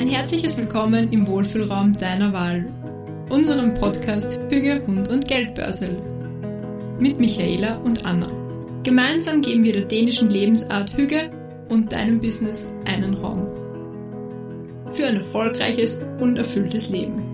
Ein herzliches Willkommen im Wohlfühlraum deiner Wahl, unserem Podcast Hüge, Hund und Geldbörsel. Mit Michaela und Anna. Gemeinsam geben wir der dänischen Lebensart Hüge und deinem Business einen Raum. Für ein erfolgreiches und erfülltes Leben.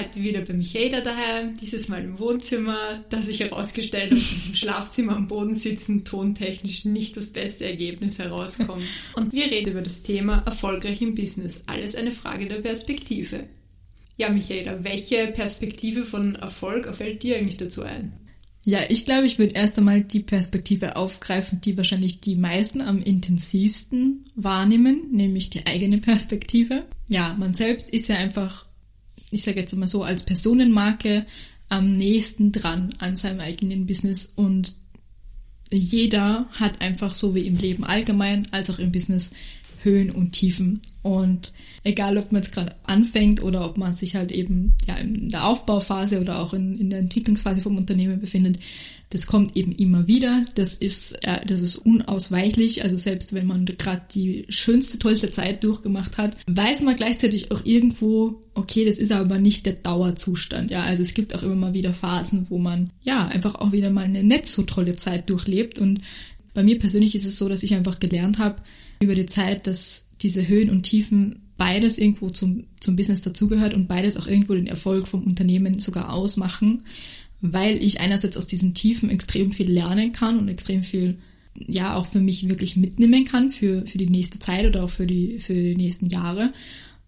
Heute wieder bei Michaela daheim, dieses Mal im Wohnzimmer, da sich herausgestellt hat, dass im Schlafzimmer am Boden sitzen tontechnisch nicht das beste Ergebnis herauskommt. Und wir reden über das Thema erfolgreich im Business. Alles eine Frage der Perspektive. Ja, Michaela, welche Perspektive von Erfolg fällt dir eigentlich dazu ein? Ja, ich glaube, ich würde erst einmal die Perspektive aufgreifen, die wahrscheinlich die meisten am intensivsten wahrnehmen, nämlich die eigene Perspektive. Ja, man selbst ist ja einfach ich sage jetzt mal so, als Personenmarke am nächsten dran an seinem eigenen Business. Und jeder hat einfach so wie im Leben allgemein als auch im Business Höhen und Tiefen. Und egal, ob man jetzt gerade anfängt oder ob man sich halt eben ja in der Aufbauphase oder auch in, in der Entwicklungsphase vom Unternehmen befindet, das kommt eben immer wieder. Das ist, äh, das ist unausweichlich. Also selbst wenn man gerade die schönste, tollste Zeit durchgemacht hat, weiß man gleichzeitig auch irgendwo, okay, das ist aber nicht der Dauerzustand. Ja, also es gibt auch immer mal wieder Phasen, wo man ja einfach auch wieder mal eine nicht so tolle Zeit durchlebt. Und bei mir persönlich ist es so, dass ich einfach gelernt habe über die Zeit, dass diese Höhen und Tiefen beides irgendwo zum, zum Business dazugehört und beides auch irgendwo den Erfolg vom Unternehmen sogar ausmachen, weil ich einerseits aus diesen Tiefen extrem viel lernen kann und extrem viel ja auch für mich wirklich mitnehmen kann für, für die nächste Zeit oder auch für die, für die nächsten Jahre.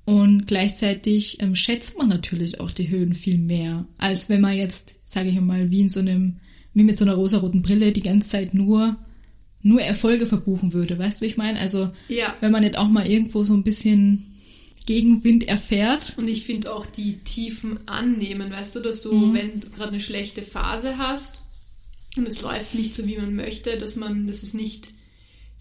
Und gleichzeitig ähm, schätzt man natürlich auch die Höhen viel mehr, als wenn man jetzt, sage ich mal, wie in so einem, wie mit so einer rosaroten Brille die ganze Zeit nur nur Erfolge verbuchen würde. Weißt du, wie ich meine? Also, ja. wenn man nicht auch mal irgendwo so ein bisschen Gegenwind erfährt. Und ich finde auch die Tiefen annehmen, weißt du, dass du, mhm. wenn du gerade eine schlechte Phase hast und es läuft nicht so, wie man möchte, dass man, dass es nicht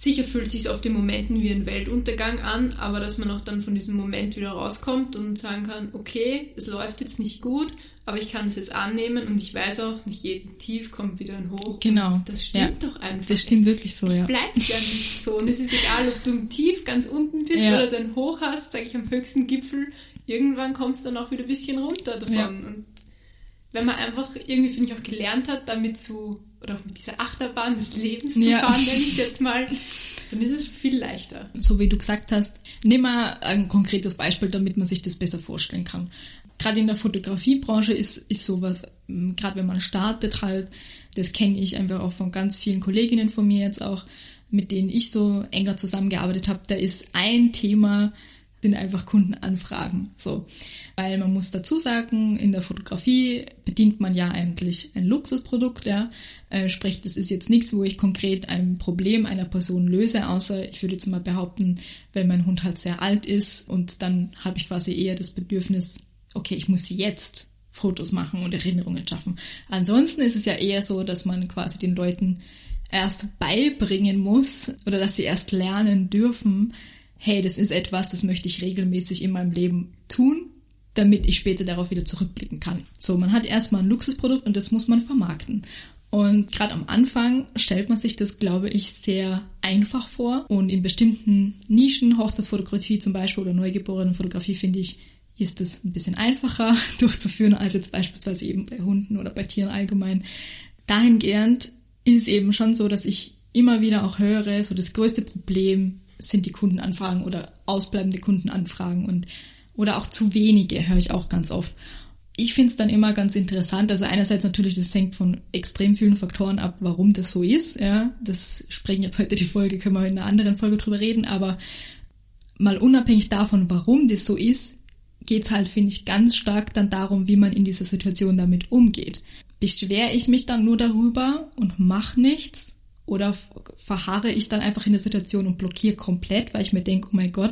Sicher fühlt sich auf den Momenten wie ein Weltuntergang an, aber dass man auch dann von diesem Moment wieder rauskommt und sagen kann, okay, es läuft jetzt nicht gut, aber ich kann es jetzt annehmen und ich weiß auch, nicht jeden Tief kommt wieder ein Hoch. Genau. Das stimmt ja. doch einfach. Das stimmt es, wirklich so, ja. Es bleibt ja nicht so. Und es ist egal, ob du im Tief ganz unten bist ja. oder dann hoch hast, sage ich am höchsten Gipfel, irgendwann kommst du dann auch wieder ein bisschen runter davon. Ja. Und wenn man einfach irgendwie, finde ich, auch gelernt hat, damit zu oder auch mit dieser Achterbahn des Lebens zu ja. fahren, nenne ich es jetzt mal, dann ist es viel leichter. So wie du gesagt hast, nimm mal ein konkretes Beispiel, damit man sich das besser vorstellen kann. Gerade in der Fotografiebranche ist, ist sowas, ähm, gerade wenn man startet halt, das kenne ich einfach auch von ganz vielen Kolleginnen von mir jetzt auch, mit denen ich so enger zusammengearbeitet habe, da ist ein Thema, sind einfach Kundenanfragen. So. Weil man muss dazu sagen, in der Fotografie bedient man ja eigentlich ein Luxusprodukt, ja. Äh, sprich, das ist jetzt nichts, wo ich konkret ein Problem einer Person löse, außer ich würde jetzt mal behaupten, wenn mein Hund halt sehr alt ist und dann habe ich quasi eher das Bedürfnis, okay, ich muss jetzt Fotos machen und Erinnerungen schaffen. Ansonsten ist es ja eher so, dass man quasi den Leuten erst beibringen muss oder dass sie erst lernen dürfen, hey, das ist etwas, das möchte ich regelmäßig in meinem Leben tun, damit ich später darauf wieder zurückblicken kann. So, man hat erstmal ein Luxusprodukt und das muss man vermarkten. Und gerade am Anfang stellt man sich das, glaube ich, sehr einfach vor. Und in bestimmten Nischen, Hochzeitsfotografie zum Beispiel oder Neugeborenenfotografie, finde ich, ist es ein bisschen einfacher durchzuführen als jetzt beispielsweise eben bei Hunden oder bei Tieren allgemein. Dahingehend ist es eben schon so, dass ich immer wieder auch höre, so das größte Problem sind die Kundenanfragen oder ausbleibende Kundenanfragen und oder auch zu wenige, höre ich auch ganz oft. Ich finde es dann immer ganz interessant. Also einerseits natürlich, das hängt von extrem vielen Faktoren ab, warum das so ist. Ja, das sprechen jetzt heute die Folge, können wir in einer anderen Folge drüber reden. Aber mal unabhängig davon, warum das so ist, geht's halt, finde ich, ganz stark dann darum, wie man in dieser Situation damit umgeht. Beschwere ich mich dann nur darüber und mache nichts oder verharre ich dann einfach in der Situation und blockiere komplett, weil ich mir denke, oh mein Gott,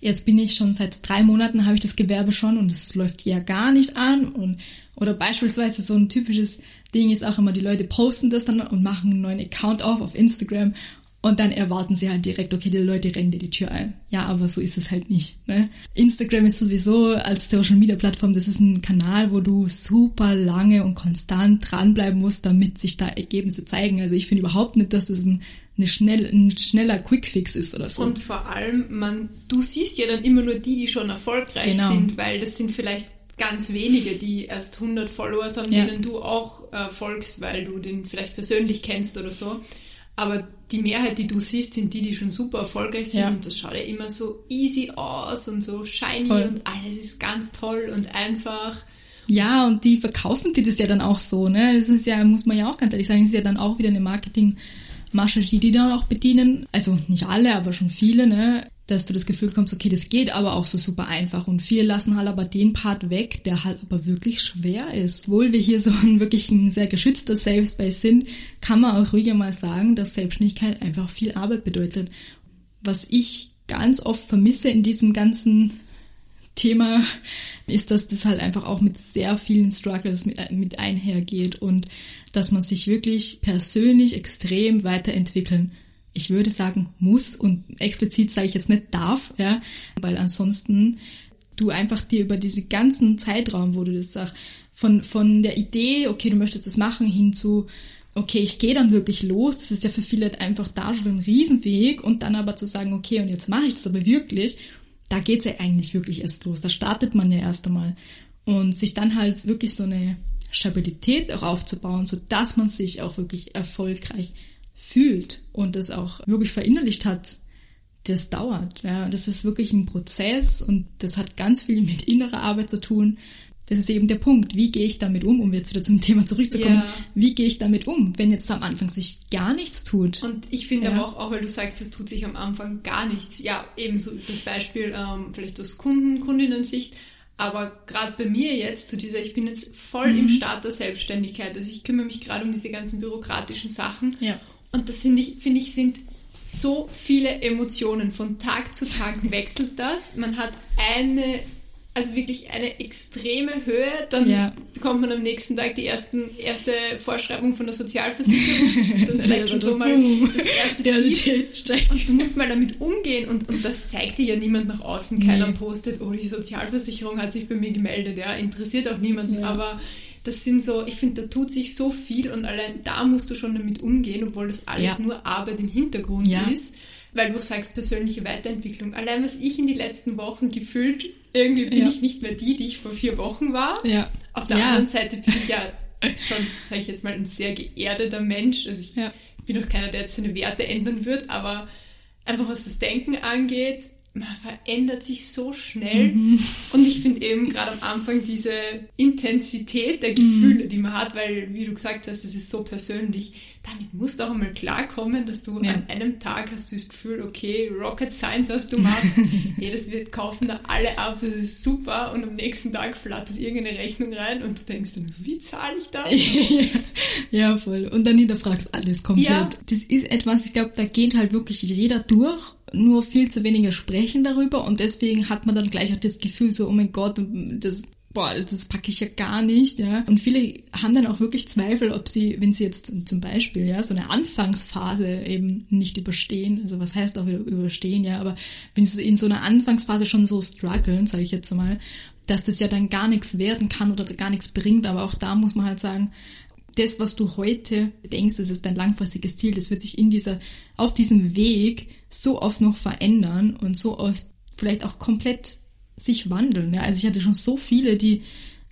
jetzt bin ich schon seit drei Monaten, habe ich das Gewerbe schon und es läuft ja gar nicht an. Und, oder beispielsweise so ein typisches Ding ist auch immer, die Leute posten das dann und machen einen neuen Account auf auf Instagram und dann erwarten sie halt direkt, okay, die Leute rennen dir die Tür ein. Ja, aber so ist es halt nicht. Ne? Instagram ist sowieso als Social Media Plattform, das ist ein Kanal, wo du super lange und konstant dranbleiben musst, damit sich da Ergebnisse zeigen. Also ich finde überhaupt nicht, dass das ein eine schnell, ein schneller Quickfix ist oder so. Und vor allem, man, du siehst ja dann immer nur die, die schon erfolgreich genau. sind, weil das sind vielleicht ganz wenige, die erst 100 Follower haben, ja. denen du auch äh, folgst, weil du den vielleicht persönlich kennst oder so. Aber die Mehrheit, die du siehst, sind die, die schon super erfolgreich sind. Ja. Und das schaut ja immer so easy aus und so shiny Voll. und alles ist ganz toll und einfach. Ja, und die verkaufen dir das ja dann auch so, ne? Das ist ja, muss man ja auch ganz ehrlich sagen, das ist ja dann auch wieder eine Marketingmasche, die die dann auch bedienen. Also nicht alle, aber schon viele, ne? Dass du das Gefühl kommst, okay, das geht aber auch so super einfach. Und viele lassen halt aber den Part weg, der halt aber wirklich schwer ist. Obwohl wir hier so ein wirklich ein sehr geschützter Safe Space sind, kann man auch ruhiger mal sagen, dass Selbstständigkeit einfach viel Arbeit bedeutet. Was ich ganz oft vermisse in diesem ganzen Thema ist, dass das halt einfach auch mit sehr vielen Struggles mit, mit einhergeht und dass man sich wirklich persönlich extrem weiterentwickeln ich würde sagen, muss und explizit sage ich jetzt nicht darf, ja, weil ansonsten du einfach dir über diesen ganzen Zeitraum, wo du das sagst, von, von der Idee, okay, du möchtest das machen, hin zu, okay, ich gehe dann wirklich los, das ist ja für viele einfach da schon ein Riesenweg und dann aber zu sagen, okay, und jetzt mache ich das aber wirklich, da geht's ja eigentlich wirklich erst los, da startet man ja erst einmal. Und sich dann halt wirklich so eine Stabilität auch aufzubauen, so dass man sich auch wirklich erfolgreich fühlt und das auch wirklich verinnerlicht hat, das dauert. Ja, das ist wirklich ein Prozess und das hat ganz viel mit innerer Arbeit zu tun. Das ist eben der Punkt. Wie gehe ich damit um, um jetzt wieder zum Thema zurückzukommen? Ja. Wie gehe ich damit um, wenn jetzt am Anfang sich gar nichts tut? Und ich finde ja. aber auch, auch weil du sagst, es tut sich am Anfang gar nichts. Ja, eben so das Beispiel ähm, vielleicht aus Kunden, Kundinnen-Sicht. Aber gerade bei mir jetzt, zu dieser, ich bin jetzt voll mhm. im Start der Selbstständigkeit. Also ich kümmere mich gerade um diese ganzen bürokratischen Sachen. Ja. Und das finde ich, finde ich, sind so viele Emotionen. Von Tag zu Tag wechselt das. Man hat eine, also wirklich eine extreme Höhe. Dann ja. bekommt man am nächsten Tag die ersten, erste Vorschreibung von der Sozialversicherung. Das ist dann vielleicht schon so mal das erste Tief. Und du musst mal damit umgehen. Und, und das zeigt dir ja niemand nach außen. Keiner nee. postet, oh, die Sozialversicherung hat sich bei mir gemeldet. Ja, interessiert auch niemanden. Ja. Aber das sind so, ich finde, da tut sich so viel und allein da musst du schon damit umgehen, obwohl das alles ja. nur Arbeit im Hintergrund ja. ist, weil du sagst persönliche Weiterentwicklung. Allein was ich in die letzten Wochen gefühlt, irgendwie bin ja. ich nicht mehr die, die ich vor vier Wochen war. Ja. Auf der anderen Seite bin ich ja schon, sage ich jetzt mal, ein sehr geerdeter Mensch. Also ich bin auch keiner, der jetzt seine Werte ändern wird, aber einfach was das Denken angeht, man verändert sich so schnell. Mhm. Und ich finde eben gerade am Anfang diese Intensität der Gefühle, mhm. die man hat, weil, wie du gesagt hast, es ist so persönlich, damit musst du auch einmal klarkommen, dass du ja. an einem Tag hast du das Gefühl, okay, Rocket Science, was du machst, jedes wird kaufen da alle ab, das ist super. Und am nächsten Tag flattert irgendeine Rechnung rein und du denkst dann, wie zahle ich das? ja, voll. Und dann hinterfragst alles komplett. Ja. Das ist etwas, ich glaube, da geht halt wirklich jeder durch nur viel zu wenige sprechen darüber und deswegen hat man dann gleich auch das Gefühl so, oh mein Gott, das boah, das packe ich ja gar nicht, ja. Und viele haben dann auch wirklich Zweifel, ob sie, wenn sie jetzt zum Beispiel, ja, so eine Anfangsphase eben nicht überstehen, also was heißt auch überstehen, ja, aber wenn sie in so einer Anfangsphase schon so strugglen, sage ich jetzt mal, dass das ja dann gar nichts werden kann oder gar nichts bringt, aber auch da muss man halt sagen, das, was du heute denkst, das ist dein langfristiges Ziel, das wird sich in dieser, auf diesem Weg so oft noch verändern und so oft vielleicht auch komplett sich wandeln. Ja? Also ich hatte schon so viele, die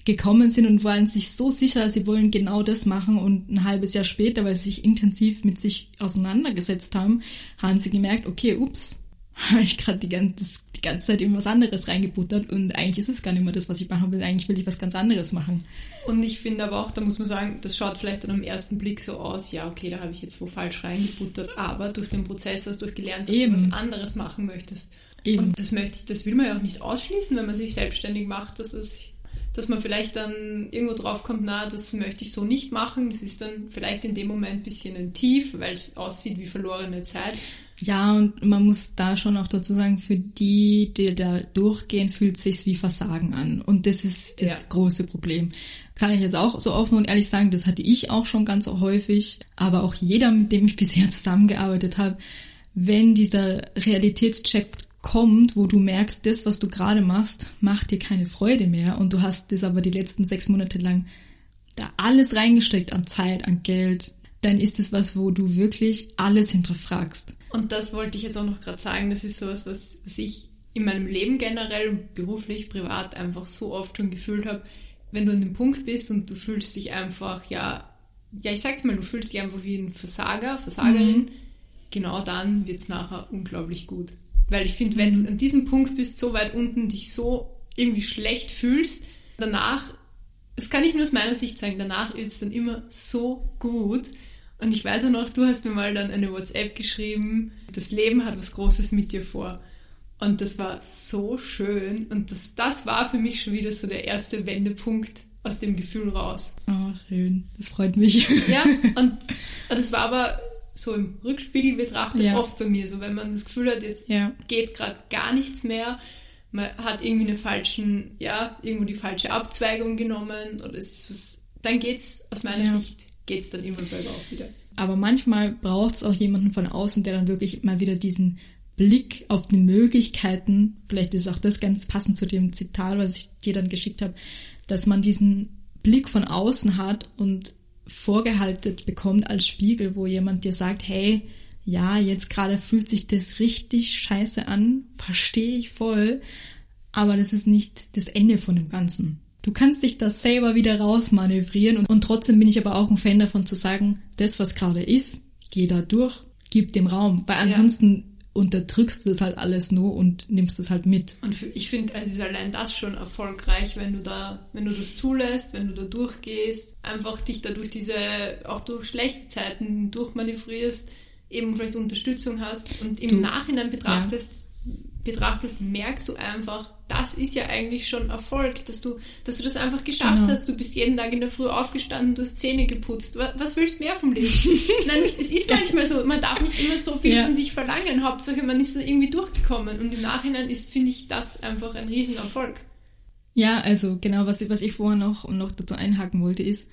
gekommen sind und waren sich so sicher, sie wollen genau das machen und ein halbes Jahr später, weil sie sich intensiv mit sich auseinandergesetzt haben, haben sie gemerkt, okay, ups, habe ich gerade die ganze, die ganze Zeit in was anderes reingebuttert und eigentlich ist es gar nicht mehr das, was ich machen will. Eigentlich will ich was ganz anderes machen. Und ich finde aber auch, da muss man sagen, das schaut vielleicht dann am ersten Blick so aus, ja, okay, da habe ich jetzt wo falsch reingebuttert, aber durch den Prozess hast du gelernt, dass Eben. du was anderes machen möchtest. Eben. Und das möchte ich, das will man ja auch nicht ausschließen, wenn man sich selbstständig macht, dass es dass man vielleicht dann irgendwo drauf kommt, na, das möchte ich so nicht machen. Das ist dann vielleicht in dem Moment ein bisschen ein Tief, weil es aussieht wie verlorene Zeit. Ja, und man muss da schon auch dazu sagen, für die, die da durchgehen, fühlt sich's wie Versagen an. Und das ist das ja. große Problem. Kann ich jetzt auch so offen und ehrlich sagen, das hatte ich auch schon ganz häufig, aber auch jeder, mit dem ich bisher zusammengearbeitet habe, wenn dieser Realitätscheck kommt, wo du merkst, das, was du gerade machst, macht dir keine Freude mehr und du hast das aber die letzten sechs Monate lang da alles reingesteckt an Zeit, an Geld, dann ist es was, wo du wirklich alles hinterfragst. Und das wollte ich jetzt auch noch gerade sagen, das ist sowas, was, was ich in meinem Leben generell, beruflich, privat einfach so oft schon gefühlt habe, wenn du an dem Punkt bist und du fühlst dich einfach, ja, ja, ich sag's mal, du fühlst dich einfach wie ein Versager, Versagerin, mhm. genau dann wird's nachher unglaublich gut. Weil ich finde, wenn du an diesem Punkt bist, so weit unten, dich so irgendwie schlecht fühlst, danach, das kann ich nur aus meiner Sicht sagen, danach wird's dann immer so gut. Und ich weiß auch noch, du hast mir mal dann eine WhatsApp geschrieben, das Leben hat was Großes mit dir vor. Und das war so schön. Und das, das war für mich schon wieder so der erste Wendepunkt aus dem Gefühl raus. Oh, schön. Das freut mich. Ja, und das war aber so im Rückspiegel betrachtet ja. oft bei mir so, wenn man das Gefühl hat, jetzt ja. geht gerade gar nichts mehr, man hat irgendwie eine falschen, ja, irgendwo die falsche Abzweigung genommen oder es ist was, dann geht's aus meiner ja. Sicht geht's dann immer bergauf wieder. Aber manchmal braucht es auch jemanden von außen, der dann wirklich mal wieder diesen Blick auf die Möglichkeiten, vielleicht ist auch das ganz passend zu dem Zitat, was ich dir dann geschickt habe, dass man diesen Blick von außen hat und vorgehalten bekommt als Spiegel, wo jemand dir sagt, hey, ja, jetzt gerade fühlt sich das richtig scheiße an, verstehe ich voll, aber das ist nicht das Ende von dem Ganzen. Du kannst dich da selber wieder rausmanövrieren und, und trotzdem bin ich aber auch ein Fan davon zu sagen, das, was gerade ist, geh da durch, gib dem Raum, weil ansonsten ja unterdrückst du das halt alles nur und nimmst das halt mit. Und für, ich finde, es ist allein das schon erfolgreich, wenn du da, wenn du das zulässt, wenn du da durchgehst, einfach dich da durch diese, auch durch schlechte Zeiten durchmanövrierst, eben vielleicht Unterstützung hast und im du, Nachhinein betrachtest, ja. Betrachtest, merkst du einfach, das ist ja eigentlich schon Erfolg, dass du, dass du das einfach geschafft genau. hast. Du bist jeden Tag in der Früh aufgestanden, du hast Zähne geputzt. Was, was willst du mehr vom Leben? Nein, es, es, ist manchmal so, man darf nicht immer so viel ja. von sich verlangen. Hauptsache, man ist da irgendwie durchgekommen. Und im Nachhinein ist, finde ich, das einfach ein Riesenerfolg. Ja, also genau, was, was ich vorher noch und noch dazu einhaken wollte, ist,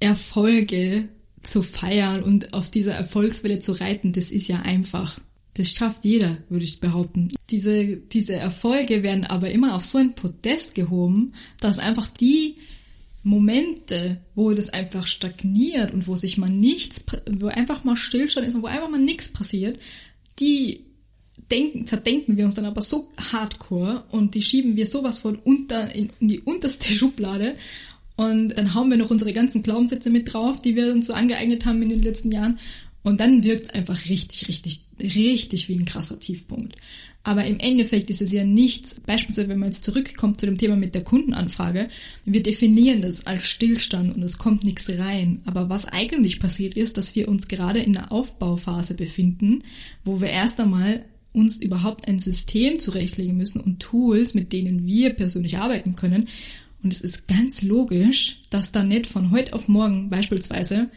Erfolge zu feiern und auf dieser Erfolgswelle zu reiten, das ist ja einfach. Das schafft jeder, würde ich behaupten. Diese, diese Erfolge werden aber immer auf so ein Podest gehoben, dass einfach die Momente, wo das einfach stagniert und wo sich mal nichts, wo einfach mal Stillstand ist und wo einfach mal nichts passiert, die denken, zerdenken wir uns dann aber so hardcore und die schieben wir sowas von unter, in, in die unterste Schublade und dann haben wir noch unsere ganzen Glaubenssätze mit drauf, die wir uns so angeeignet haben in den letzten Jahren und dann wirkt es einfach richtig, richtig, richtig wie ein krasser Tiefpunkt. Aber im Endeffekt ist es ja nichts, beispielsweise wenn man jetzt zurückkommt zu dem Thema mit der Kundenanfrage, wir definieren das als Stillstand und es kommt nichts rein. Aber was eigentlich passiert ist, dass wir uns gerade in der Aufbauphase befinden, wo wir erst einmal uns überhaupt ein System zurechtlegen müssen und Tools, mit denen wir persönlich arbeiten können. Und es ist ganz logisch, dass da nicht von heute auf morgen beispielsweise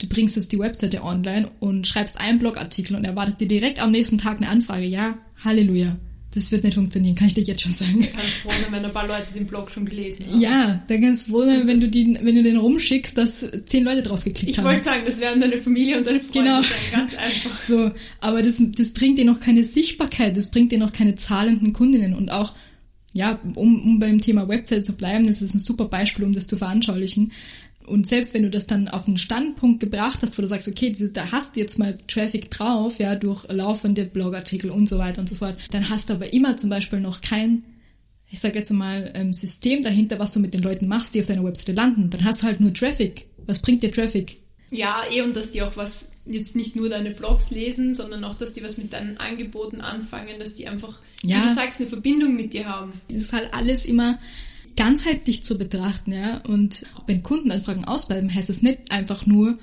du bringst jetzt die Webseite online und schreibst einen Blogartikel und erwartest dir direkt am nächsten Tag eine Anfrage. Ja, Halleluja. Das wird nicht funktionieren, kann ich dir jetzt schon sagen. Ich kann froh sein, wenn ein paar Leute den Blog schon gelesen haben. Ja, dann kannst du froh sein, wenn du, die, wenn du den rumschickst, dass zehn Leute drauf geklickt ich haben. Ich wollte sagen, das werden deine Familie und deine Freunde genau. sein, ganz einfach. So, aber das, das bringt dir noch keine Sichtbarkeit, das bringt dir noch keine zahlenden Kundinnen und auch, ja, um, um beim Thema Website zu bleiben, das ist ein super Beispiel, um das zu veranschaulichen. Und selbst wenn du das dann auf einen Standpunkt gebracht hast, wo du sagst, okay, da hast du jetzt mal Traffic drauf, ja, durch laufende Blogartikel und so weiter und so fort, dann hast du aber immer zum Beispiel noch kein, ich sage jetzt mal, ähm, System dahinter, was du mit den Leuten machst, die auf deiner Webseite landen. Dann hast du halt nur Traffic. Was bringt dir Traffic? Ja, eh, und dass die auch was, jetzt nicht nur deine Blogs lesen, sondern auch, dass die was mit deinen Angeboten anfangen, dass die einfach, ja. wie du sagst, eine Verbindung mit dir haben. Es ist halt alles immer ganzheitlich zu betrachten, ja. Und wenn Kundenanfragen ausbleiben, heißt es nicht einfach nur,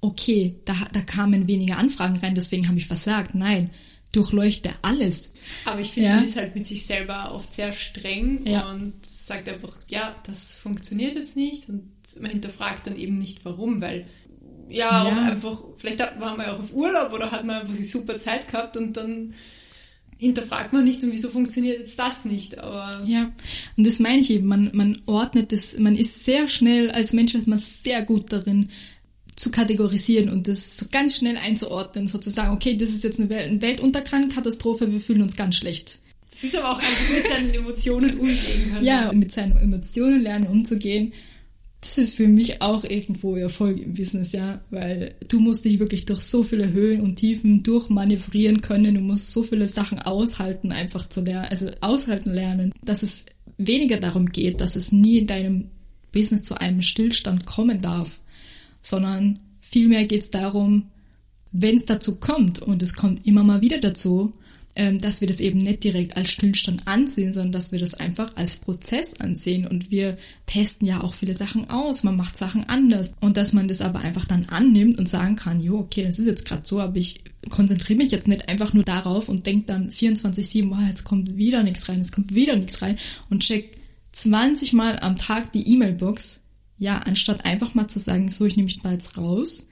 okay, da, da kamen weniger Anfragen rein, deswegen habe ich versagt. Nein, durchleuchte alles. Aber ich finde, ja. man ist halt mit sich selber oft sehr streng ja. und sagt einfach, ja, das funktioniert jetzt nicht und man hinterfragt dann eben nicht warum, weil ja, ja. auch einfach, vielleicht waren wir ja auch auf Urlaub oder hat man einfach eine super Zeit gehabt und dann hinterfragt man nicht und wieso funktioniert jetzt das nicht. Aber ja, und das meine ich eben, man, man ordnet das, man ist sehr schnell, als Mensch ist man sehr gut darin, zu kategorisieren und das so ganz schnell einzuordnen, sozusagen, okay, das ist jetzt eine, Welt, eine Weltuntergangskatastrophe, wir fühlen uns ganz schlecht. Das ist aber auch einfach mit seinen Emotionen umgehen können. Ja, mit seinen Emotionen lernen umzugehen. Das ist für mich auch irgendwo Erfolg im Business, ja, weil du musst dich wirklich durch so viele Höhen und Tiefen durchmanövrieren können, du musst so viele Sachen aushalten, einfach zu lernen, also aushalten lernen, dass es weniger darum geht, dass es nie in deinem Business zu einem Stillstand kommen darf, sondern vielmehr geht es darum, wenn es dazu kommt, und es kommt immer mal wieder dazu, dass wir das eben nicht direkt als Stillstand ansehen, sondern dass wir das einfach als Prozess ansehen. Und wir testen ja auch viele Sachen aus, man macht Sachen anders. Und dass man das aber einfach dann annimmt und sagen kann, jo, okay, das ist jetzt gerade so, aber ich konzentriere mich jetzt nicht einfach nur darauf und denke dann 24-7, oh, jetzt kommt wieder nichts rein, es kommt wieder nichts rein und check 20 Mal am Tag die E-Mail-Box. Ja, anstatt einfach mal zu sagen, so, ich nehme mich mal jetzt raus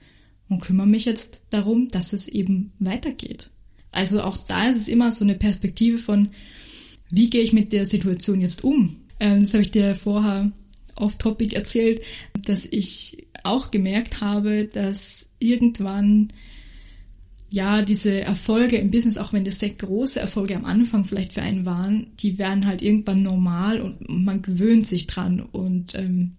und kümmere mich jetzt darum, dass es eben weitergeht. Also auch da ist es immer so eine Perspektive von, wie gehe ich mit der Situation jetzt um? Ähm, das habe ich dir vorher off-topic erzählt, dass ich auch gemerkt habe, dass irgendwann ja, diese Erfolge im Business, auch wenn das sehr große Erfolge am Anfang vielleicht für einen waren, die werden halt irgendwann normal und man gewöhnt sich dran. Und ähm,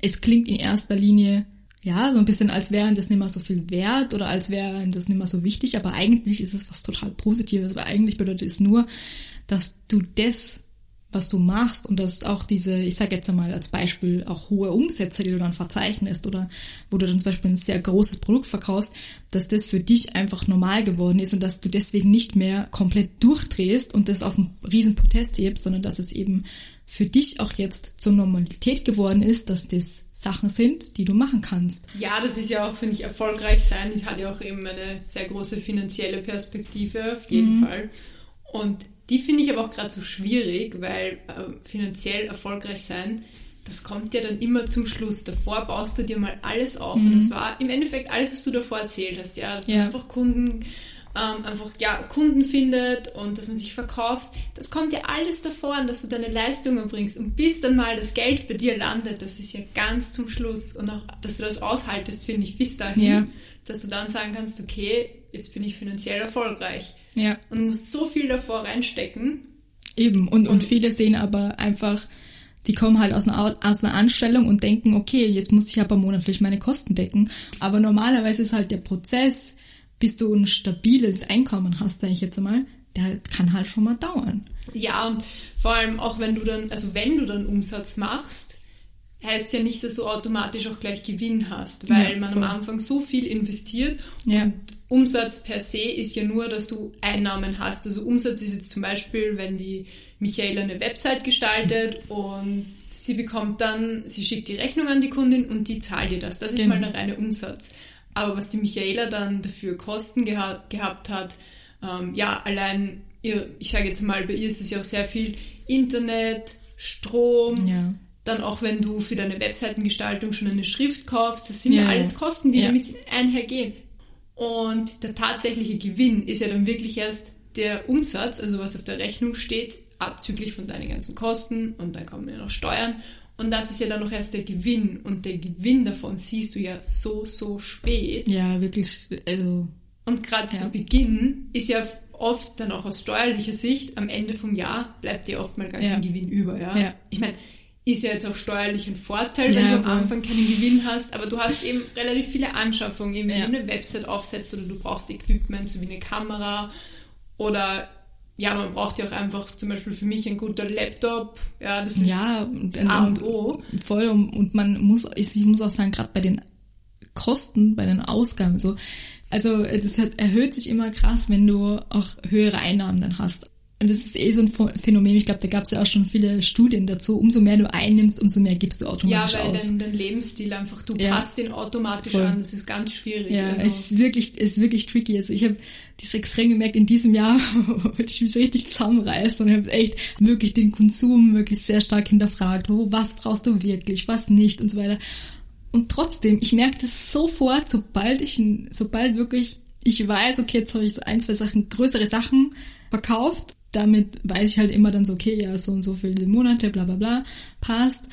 es klingt in erster Linie ja, so ein bisschen als wären das nicht mehr so viel wert oder als wären das nicht mehr so wichtig, aber eigentlich ist es was total Positives, weil eigentlich bedeutet es nur, dass du das, was du machst und dass auch diese, ich sage jetzt einmal als Beispiel, auch hohe Umsätze, die du dann verzeichnest oder wo du dann zum Beispiel ein sehr großes Produkt verkaufst, dass das für dich einfach normal geworden ist und dass du deswegen nicht mehr komplett durchdrehst und das auf einen riesen Protest hebst, sondern dass es eben für dich auch jetzt zur Normalität geworden ist, dass das Sachen sind, die du machen kannst. Ja, das ist ja auch, finde ich, erfolgreich sein. Das hat ja auch eben eine sehr große finanzielle Perspektive, auf jeden mhm. Fall. Und die finde ich aber auch gerade so schwierig, weil äh, finanziell erfolgreich sein, das kommt ja dann immer zum Schluss. Davor baust du dir mal alles auf. Mhm. Und das war im Endeffekt alles, was du davor erzählt hast. Ja, dass ja. einfach Kunden ähm, einfach ja, Kunden findet und dass man sich verkauft. Das kommt ja alles davor an, dass du deine Leistungen bringst. Und bis dann mal das Geld bei dir landet, das ist ja ganz zum Schluss. Und auch, dass du das aushaltest, finde ich, bis dahin, ja. dass du dann sagen kannst, okay, jetzt bin ich finanziell erfolgreich. Ja. Und du musst so viel davor reinstecken. Eben, und, und, und viele sehen aber einfach, die kommen halt aus einer, aus einer Anstellung und denken, okay, jetzt muss ich aber monatlich meine Kosten decken. Aber normalerweise ist halt der Prozess, bis du ein stabiles Einkommen hast, sage ich jetzt einmal, der kann halt schon mal dauern. Ja, und vor allem auch wenn du dann, also wenn du dann Umsatz machst, heißt ja nicht, dass du automatisch auch gleich Gewinn hast, weil ja, man am Anfang so viel investiert ja. und Umsatz per se ist ja nur, dass du Einnahmen hast. Also Umsatz ist jetzt zum Beispiel, wenn die Michaela eine Website gestaltet und sie bekommt dann, sie schickt die Rechnung an die Kundin und die zahlt dir das. Das ist genau. mal der reine Umsatz. Aber was die Michaela dann dafür Kosten geha gehabt hat, ähm, ja, allein, ihr, ich sage jetzt mal, bei ihr ist es ja auch sehr viel Internet, Strom, ja. dann auch wenn du für deine Webseitengestaltung schon eine Schrift kaufst, das sind ja, ja alles Kosten, die ja. damit einhergehen. Und der tatsächliche Gewinn ist ja dann wirklich erst der Umsatz, also was auf der Rechnung steht, abzüglich von deinen ganzen Kosten und dann kommen ja noch Steuern und das ist ja dann noch erst der Gewinn. Und der Gewinn davon siehst du ja so, so spät. Ja, wirklich. Also, und gerade ja. zu Beginn ist ja oft dann auch aus steuerlicher Sicht, am Ende vom Jahr bleibt dir oft mal gar kein Gewinn über. Ja? ja. Ich meine, ist ja jetzt auch steuerlich ein Vorteil, wenn ja, du am Anfang keinen Gewinn hast, aber du hast eben relativ viele Anschaffungen, eben wenn ja. du eine Website aufsetzt oder du brauchst Equipment, so wie eine Kamera oder ja, man braucht ja auch einfach zum Beispiel für mich ein guter Laptop. Ja, das ist ja, und, das A und O. Voll und man muss, ich muss auch sagen, gerade bei den Kosten, bei den Ausgaben so, also das erhöht sich immer krass, wenn du auch höhere Einnahmen dann hast. Und das ist eh so ein Phänomen, ich glaube, da gab es ja auch schon viele Studien dazu. Umso mehr du einnimmst, umso mehr gibst du automatisch aus. Ja, weil aus. Dein, dein Lebensstil einfach, du ja. passt den automatisch Voll. an, das ist ganz schwierig. Ja, also. es ist wirklich, es ist wirklich tricky. Also ich habe das extrem gemerkt in diesem Jahr, wo ich mich so richtig zusammenreiße und habe echt wirklich den Konsum wirklich sehr stark hinterfragt. Wo, was brauchst du wirklich, was nicht und so weiter. Und trotzdem, ich merke das sofort, sobald ich, sobald wirklich ich weiß, okay, jetzt habe ich so ein, zwei Sachen, größere Sachen verkauft damit weiß ich halt immer dann so, okay, ja, so und so viele Monate, bla bla bla, passt.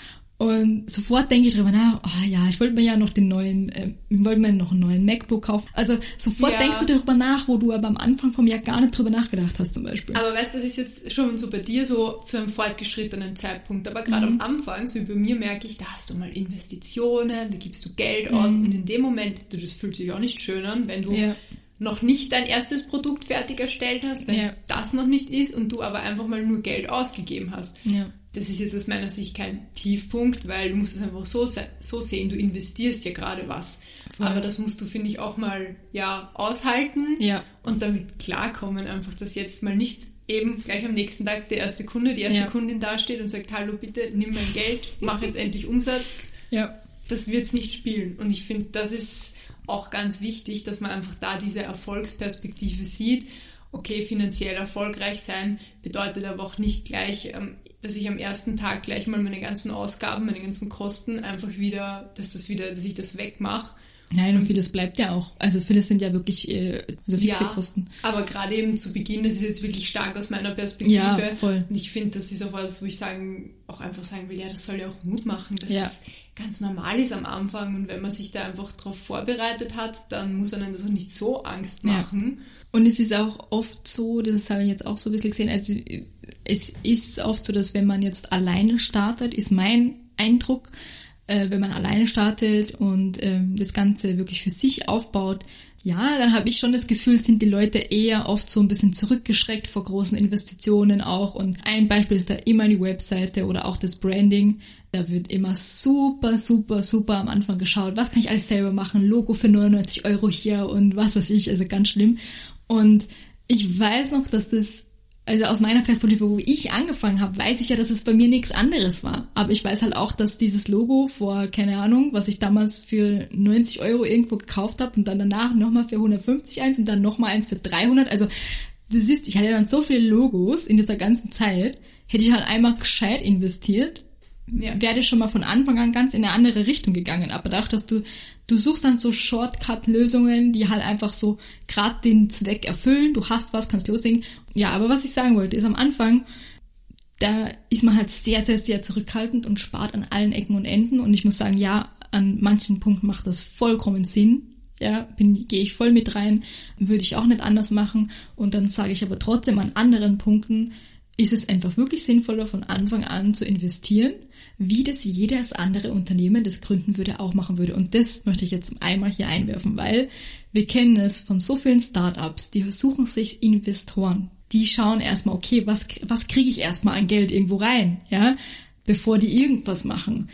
Und sofort denke ich drüber nach, oh ja, ich wollte mir ja noch den neuen, äh, wollte mir noch einen neuen MacBook kaufen. Also sofort Ja. denkst du darüber nach, wo du aber am Anfang vom Jahr gar nicht drüber nachgedacht hast zum Beispiel. Aber weißt du, das ist jetzt schon so bei dir so zu einem fortgeschrittenen Zeitpunkt. Aber gerade am Anfang, so wie bei mir, merke ich, da hast du mal Investitionen, da gibst du Geld aus und in dem Moment, das fühlt sich auch nicht schön an, wenn du Ja. Noch nicht dein erstes Produkt fertig erstellt hast, wenn Ja. das noch nicht ist und du aber einfach mal nur Geld ausgegeben hast. Ja. Das ist jetzt aus meiner Sicht kein Tiefpunkt, weil du musst es einfach so, so sehen, du investierst ja gerade was. Voll. Aber das musst du, finde ich, auch mal ja, aushalten Ja. und damit klarkommen, einfach, dass jetzt mal nicht eben gleich am nächsten Tag der erste Kunde, die erste Ja. Kundin dasteht und sagt, hallo bitte, nimm mein Geld, mach jetzt endlich Umsatz. Ja. Das wird's nicht spielen. Und ich finde, das ist auch ganz wichtig, dass man einfach da diese Erfolgsperspektive sieht. Okay, finanziell erfolgreich sein bedeutet aber auch nicht gleich, ähm, dass ich am ersten Tag gleich mal meine ganzen Ausgaben, meine ganzen Kosten einfach wieder, dass das wieder, dass ich das wegmache. Nein, und vieles bleibt ja auch. Also vieles sind ja wirklich äh, also fixe Kosten. aber gerade eben zu Beginn, das ist jetzt wirklich stark aus meiner Perspektive. Ja, voll. Und ich finde, das ist auch was, wo ich sagen, auch einfach sagen will, ja, das soll ja auch Mut machen, dass Ja. das ganz normal ist am Anfang. Und wenn man sich da einfach darauf vorbereitet hat, dann muss einem das auch nicht so Angst Ja. machen. Und es ist auch oft so, das habe ich jetzt auch so ein bisschen gesehen, also es ist oft so, dass wenn man jetzt alleine startet, ist mein Eindruck, äh, wenn man alleine startet und ähm, das Ganze wirklich für sich aufbaut, ja, dann habe ich schon das Gefühl, sind die Leute eher oft so ein bisschen zurückgeschreckt vor großen Investitionen auch. Und ein Beispiel ist da immer die Webseite oder auch das Branding. Da wird immer super, super, super am Anfang geschaut, was kann ich alles selber machen, Logo für 99 Euro hier und was weiß ich, also ganz schlimm. Und ich weiß noch, dass das, also aus meiner Perspektive, wo ich angefangen habe, weiß ich ja, dass es bei mir nichts anderes war. Aber ich weiß halt auch, dass dieses Logo vor, keine Ahnung, was ich damals für 90 Euro irgendwo gekauft habe und dann danach nochmal für 150 eins und dann nochmal eins für 300. Also du siehst, ich hatte dann so viele Logos in dieser ganzen Zeit, hätte ich halt einmal gescheit investiert, Ja. wäre schon mal von Anfang an ganz in eine andere Richtung gegangen. Aber dadurch, dass du, du suchst dann so Shortcut-Lösungen, die halt einfach so gerade den Zweck erfüllen. Du hast was, kannst loslegen. Ja, aber was ich sagen wollte, ist am Anfang, da ist man halt sehr, sehr, sehr zurückhaltend und spart an allen Ecken und Enden. Und ich muss sagen, ja, an manchen Punkten macht das vollkommen Sinn. Ja, bin, gehe ich voll mit rein, würde ich auch nicht anders machen. Und dann sage ich aber trotzdem an anderen Punkten, ist es einfach wirklich sinnvoller, von Anfang an zu investieren, wie das jedes andere Unternehmen, das gründen würde, auch machen würde. Und das möchte ich jetzt einmal hier einwerfen, weil wir kennen es von so vielen Startups, die suchen sich Investoren. Die schauen erstmal, okay, was, was kriege ich erstmal an Geld irgendwo rein, ja, bevor die irgendwas machen.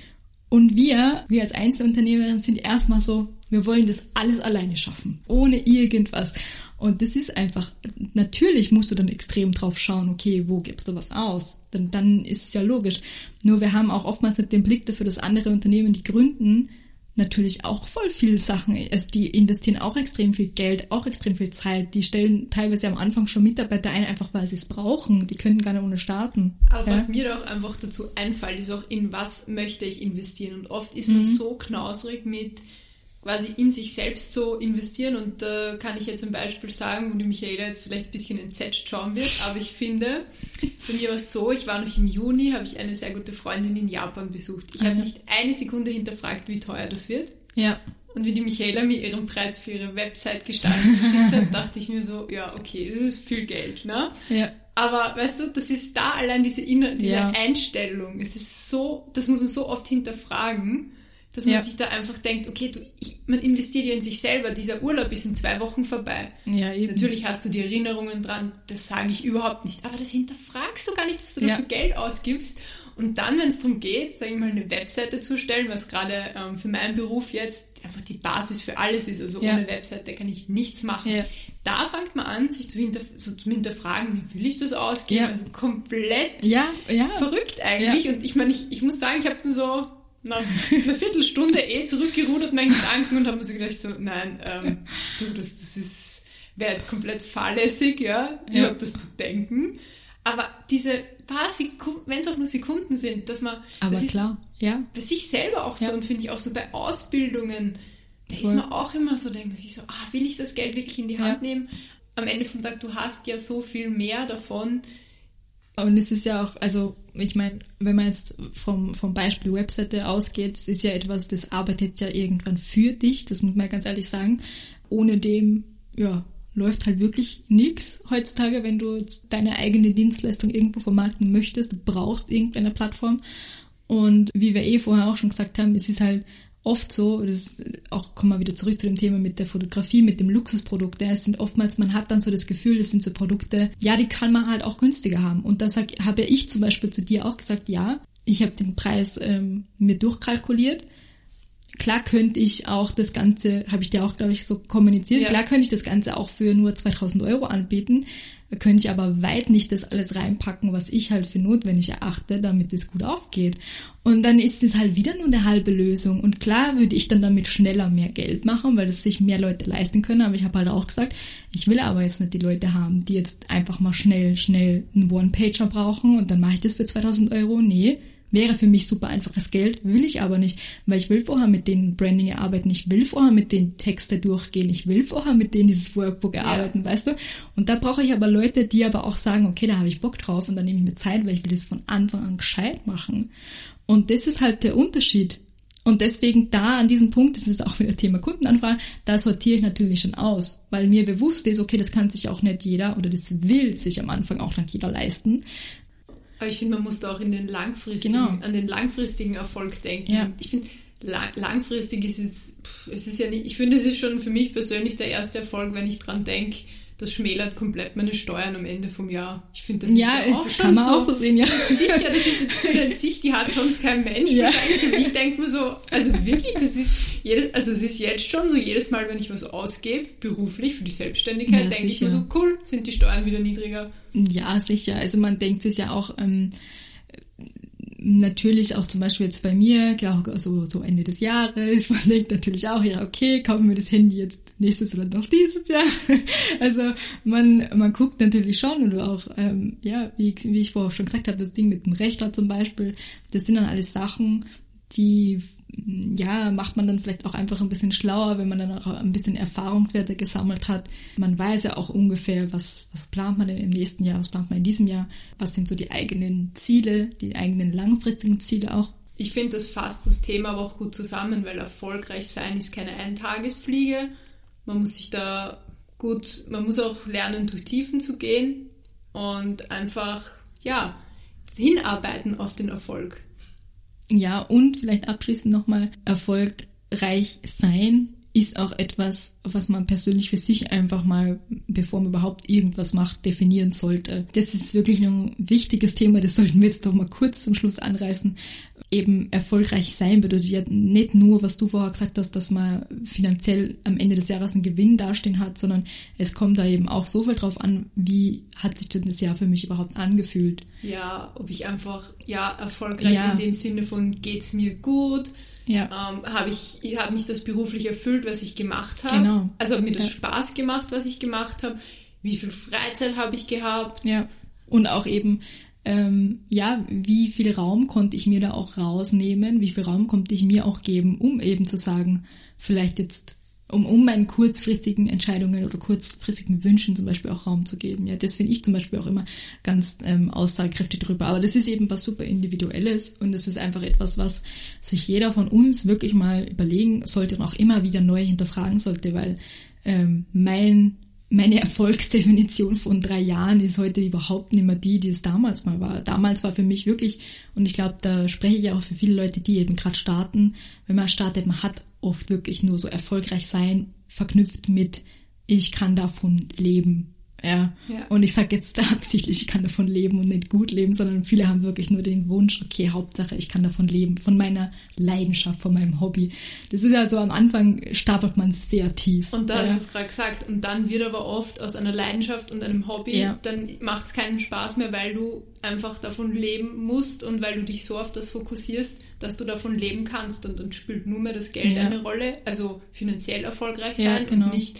Und wir, wir als Einzelunternehmerin sind erstmal so, wir wollen das alles alleine schaffen, ohne irgendwas. Und das ist einfach, natürlich musst du dann extrem drauf schauen, okay, wo gibst du was aus? Dann, dann ist es ja logisch. Nur wir haben auch oftmals nicht den Blick dafür, dass andere Unternehmen, die gründen, natürlich auch voll viel Sachen, also die investieren auch extrem viel Geld, auch extrem viel Zeit, die stellen teilweise am Anfang schon Mitarbeiter ein, einfach weil sie es brauchen, die können gar nicht ohne starten. Aber ja? was mir da auch einfach dazu einfällt, ist auch, in was möchte ich investieren? Und oft ist man Mhm. so knausrig mit quasi in sich selbst so investieren und da kann ich jetzt ein Beispiel sagen, wo die Michaela jetzt vielleicht ein bisschen entsetzt schauen wird, aber ich finde, bei mir war es so, ich war noch im Juni, habe ich eine sehr gute Freundin in Japan besucht. Ich Ah, habe nicht eine Sekunde hinterfragt, wie teuer das wird. ja, Und wie die Michaela mir ihren Preis für ihre Website geschickt hat, dachte ich mir so, ja, okay, das ist viel Geld, ne? ja, Aber weißt du, das ist da allein diese, Inner diese Ja. Einstellung. Es ist so, das muss man so oft hinterfragen, dass man Ja. sich da einfach denkt, okay, du, ich, man investiert ja in sich selber. Dieser Urlaub ist in zwei Wochen vorbei. ja, eben. Natürlich hast du die Erinnerungen dran, das sage ich überhaupt nicht. Aber das hinterfragst du gar nicht, was du Ja. für Geld ausgibst. Und dann, wenn es darum geht, sage ich mal, eine Webseite zu erstellen, was gerade ähm, für meinen Beruf jetzt einfach die Basis für alles ist. Also Ja. ohne Webseite kann ich nichts machen. Ja. Da fängt man an, sich zu, hinter, so zu hinterfragen, wie will ich das ausgeben? Also komplett verrückt eigentlich. Und ich meine, ich, ich muss sagen, ich habe dann so nach einer Viertelstunde eh zurückgerudert, meinen Gedanken, und habe mir so gedacht, so, nein, ähm, du, das, das ist, wäre jetzt komplett fahrlässig, ja, Ja. überhaupt das zu denken. Aber diese paar Sekunden, wenn es auch nur Sekunden sind, dass man, Aber das ist klar, ja. bei sich selber auch so Ja. und finde ich auch so bei Ausbildungen, da Voll. ist man auch immer so, denkt man sich so, ah, will ich das Geld wirklich in die Hand Ja. nehmen? Am Ende vom Tag, du hast ja so viel mehr davon, Und es ist ja auch, also ich meine, wenn man jetzt vom, vom Beispiel Webseite ausgeht, es ist ja etwas, das arbeitet ja irgendwann für dich, das muss man ganz ehrlich sagen. Ohne dem, ja, läuft halt wirklich nichts heutzutage, wenn du deine eigene Dienstleistung irgendwo vermarkten möchtest, brauchst irgendeine Plattform. Und wie wir eh vorher auch schon gesagt haben, es ist halt oft so, das auch kommen wir wieder zurück zu dem Thema mit der Fotografie, mit dem Luxusprodukt. Ja, es sind oftmals, man hat dann so das Gefühl, das sind so Produkte, ja, die kann man halt auch günstiger haben. Und da habe ich zum Beispiel zu dir auch gesagt, ja, ich habe den Preis ähm, mir durchkalkuliert. Klar könnte ich auch das Ganze, habe ich dir auch, glaube ich, so kommuniziert, ja. klar könnte ich das Ganze auch für nur 2000 Euro anbieten. Könnte ich aber weit nicht das alles reinpacken, was ich halt für notwendig erachte, damit es gut aufgeht. Und dann ist es halt wieder nur eine halbe Lösung. Und klar würde ich dann damit schneller mehr Geld machen, weil das sich mehr Leute leisten können. Aber ich habe halt auch gesagt, ich will aber jetzt nicht die Leute haben, die jetzt einfach mal schnell, schnell einen One-Pager brauchen und dann mache ich das für 2000 Euro. Nee, Wäre für mich super einfaches Geld, will ich aber nicht, weil ich will vorher mit denen Branding erarbeiten, ich will vorher mit den Texte durchgehen, ich will vorher mit denen dieses Workbook erarbeiten, ja. weißt du? Und da brauche ich aber Leute, die aber auch sagen, okay, da habe ich Bock drauf und dann nehme ich mir Zeit, weil ich will das von Anfang an gescheit machen. Und das ist halt der Unterschied. Und deswegen da an diesem Punkt, das ist auch wieder Thema Kundenanfragen, da sortiere ich natürlich schon aus, weil mir bewusst ist, okay, das kann sich auch nicht jeder oder das will sich am Anfang auch nicht jeder leisten. Aber ich finde, man muss da auch in den langfristigen, genau. an den langfristigen Erfolg denken. Ja. Ich finde, lang, langfristig ist es, es ist ja nicht, ich finde, es ist schon für mich persönlich der erste Erfolg, wenn ich dran denke, das schmälert komplett meine Steuern am Ende vom Jahr. Ich finde, das ja, ist ja auch das schon kann man so. Auch so sehen, ja. Sicher, das ist jetzt so eine Sicht, die hat sonst kein Mensch ja. wahrscheinlich. ich denke mir so, also wirklich, das ist jedes, also es ist jetzt schon so, jedes Mal, wenn ich was ausgebe, beruflich für die Selbstständigkeit, ja, denke ich mir so, cool, sind die Steuern wieder niedriger. Ja, sicher. Also man denkt sich ja auch, ähm, natürlich auch zum Beispiel jetzt bei mir, klar, also so Ende des Jahres, man denkt natürlich auch, ja, okay, kaufen wir das Handy jetzt nächstes oder noch dieses Jahr. Also man, man guckt natürlich schon oder auch, ähm, ja, wie, wie ich vorher schon gesagt habe, das Ding mit dem Rechner zum Beispiel, das sind dann alles Sachen, die ja, macht man dann vielleicht auch einfach ein bisschen schlauer, wenn man dann auch ein bisschen Erfahrungswerte gesammelt hat. Man weiß ja auch ungefähr, was, was plant man denn im nächsten Jahr, was plant man in diesem Jahr, was sind so die eigenen Ziele, die eigenen langfristigen Ziele auch. Ich finde, das fasst das Thema aber auch gut zusammen, weil erfolgreich sein ist keine Eintagesfliege. Man muss sich da gut, man muss auch lernen, durch Tiefen zu gehen und einfach, ja, hinarbeiten auf den Erfolg. Ja, und vielleicht abschließend nochmal, erfolgreich sein ist auch etwas, was man persönlich für sich einfach mal, bevor man überhaupt irgendwas macht, definieren sollte. Das ist wirklich ein wichtiges Thema, das sollten wir jetzt doch mal kurz zum Schluss anreißen. Eben erfolgreich sein bedeutet ja nicht nur, was du vorher gesagt hast, dass man finanziell am Ende des Jahres einen Gewinn dastehen hat, sondern es kommt da eben auch so viel drauf an, wie hat sich denn das Jahr für mich überhaupt angefühlt. Ja, ob ich einfach, ja, erfolgreich ja. in dem Sinne von geht's mir gut, ja. ähm, habe ich hab mich das beruflich erfüllt, was ich gemacht habe. Genau. Also hat mir das ja. Spaß gemacht, was ich gemacht habe. Wie viel Freizeit habe ich gehabt? Ja. Und auch eben, ähm, ja, wie viel Raum konnte ich mir da auch rausnehmen? Wie viel Raum konnte ich mir auch geben, um eben zu sagen, vielleicht jetzt um, um meinen kurzfristigen Entscheidungen oder kurzfristigen Wünschen zum Beispiel auch Raum zu geben. Ja, das finde ich zum Beispiel auch immer ganz ähm, aussagekräftig drüber. Aber das ist eben was super Individuelles und das ist einfach etwas, was sich jeder von uns wirklich mal überlegen sollte und auch immer wieder neu hinterfragen sollte, weil ähm, mein meine Erfolgsdefinition von drei Jahren ist heute überhaupt nicht mehr die, die es damals mal war. Damals war für mich wirklich, und ich glaube, da spreche ich auch für viele Leute, die eben gerade starten, wenn man startet, man hat oft wirklich nur so erfolgreich sein verknüpft mit, ich kann davon leben. Ja. ja. Und ich sage jetzt absichtlich, ich kann davon leben und nicht gut leben, sondern viele haben wirklich nur den Wunsch, okay, Hauptsache, ich kann davon leben, von meiner Leidenschaft, von meinem Hobby. Das ist ja so am Anfang stapelt man sehr tief. Und da ja. hast du es gerade gesagt. Und dann wird aber oft aus einer Leidenschaft und einem Hobby, ja. dann macht es keinen Spaß mehr, weil du einfach davon leben musst und weil du dich so auf das fokussierst, dass du davon leben kannst. Und dann spielt nur mehr das Geld eine Rolle, also finanziell erfolgreich sein genau. und nicht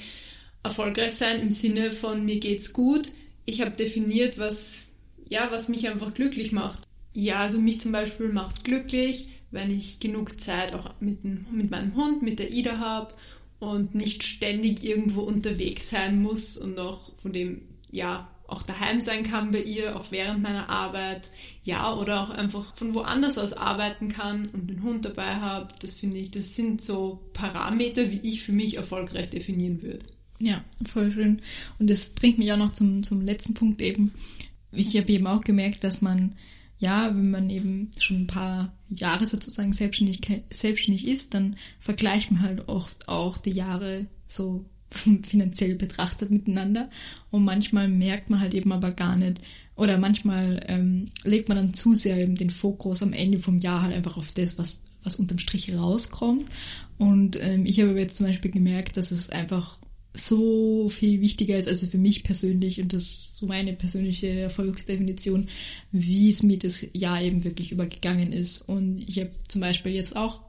erfolgreich sein im Sinne von mir geht's gut. Ich habe definiert, was ja, was mich einfach glücklich macht. Ja, also mich zum Beispiel macht glücklich, wenn ich genug Zeit auch mit, mit meinem Hund, mit der Ida habe und nicht ständig irgendwo unterwegs sein muss und auch von dem ja auch daheim sein kann bei ihr, auch während meiner Arbeit, ja, oder auch einfach von woanders aus arbeiten kann und den Hund dabei habe, das finde ich, das sind so Parameter, wie ich für mich erfolgreich definieren würde. Ja, voll schön. Und das bringt mich auch noch zum, zum letzten Punkt eben. Ich habe eben auch gemerkt, dass man, ja, wenn man eben schon ein paar Jahre sozusagen selbstständig, selbstständig ist, dann vergleicht man halt oft auch die Jahre so finanziell betrachtet miteinander. Und manchmal merkt man halt eben aber gar nicht, oder manchmal ähm, legt man dann zu sehr eben den Fokus am Ende vom Jahr halt einfach auf das, was, was unterm Strich rauskommt. Und ähm, ich habe jetzt zum Beispiel gemerkt, dass es einfach so viel wichtiger ist, also für mich persönlich und das ist so meine persönliche Erfolgsdefinition, wie es mir das Jahr eben wirklich übergegangen ist. Und ich habe zum Beispiel jetzt auch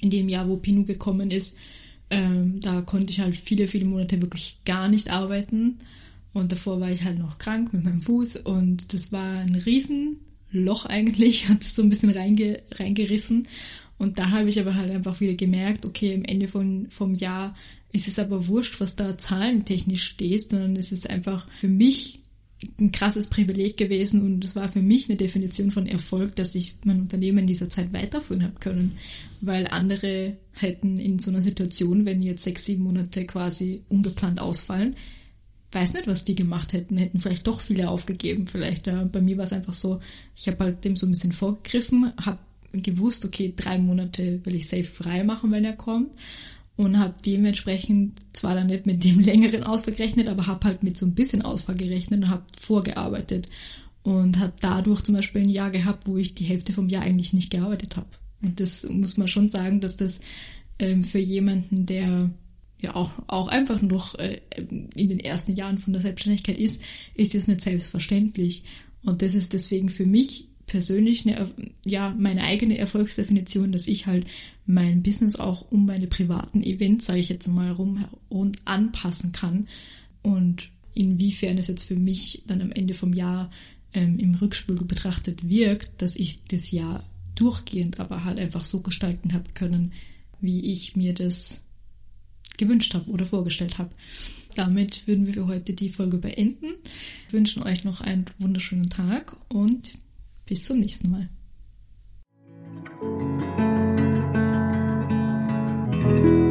in dem Jahr, wo Pinu gekommen ist, ähm, da konnte ich halt viele, viele Monate wirklich gar nicht arbeiten. Und davor war ich halt noch krank mit meinem Fuß und das war ein Riesenloch eigentlich, hat es so ein bisschen reinge reingerissen. Und da habe ich aber halt einfach wieder gemerkt, okay, am Ende von, vom Jahr ist es aber wurscht, was da zahlentechnisch steht, sondern es ist einfach für mich ein krasses Privileg gewesen und es war für mich eine Definition von Erfolg, dass ich mein Unternehmen in dieser Zeit weiterführen habe können, weil andere hätten in so einer Situation, wenn jetzt sechs, sieben Monate quasi ungeplant ausfallen, weiß nicht, was die gemacht hätten, hätten vielleicht doch viele aufgegeben. Vielleicht äh, bei mir war es einfach so, ich habe halt dem so ein bisschen vorgegriffen, habe gewusst, okay, drei Monate will ich safe frei machen, wenn er kommt und habe dementsprechend zwar dann nicht mit dem längeren Ausfall gerechnet, aber habe halt mit so ein bisschen Ausfall gerechnet und habe vorgearbeitet und habe dadurch zum Beispiel ein Jahr gehabt, wo ich die Hälfte vom Jahr eigentlich nicht gearbeitet habe. Und das muss man schon sagen, dass das ähm, für jemanden, der ja auch, auch einfach noch äh, in den ersten Jahren von der Selbstständigkeit ist, ist das nicht selbstverständlich. Und das ist deswegen für mich persönlich eine, ja, meine eigene Erfolgsdefinition, dass ich halt mein Business auch um meine privaten Events, sage ich jetzt mal, rum und anpassen kann. Und inwiefern es jetzt für mich dann am Ende vom Jahr ähm, im Rückspiegel betrachtet wirkt, dass ich das Jahr durchgehend aber halt einfach so gestalten habe können, wie ich mir das gewünscht habe oder vorgestellt habe. Damit würden wir für heute die Folge beenden. Wir wünschen euch noch einen wunderschönen Tag und bis zum nächsten Mal. thank you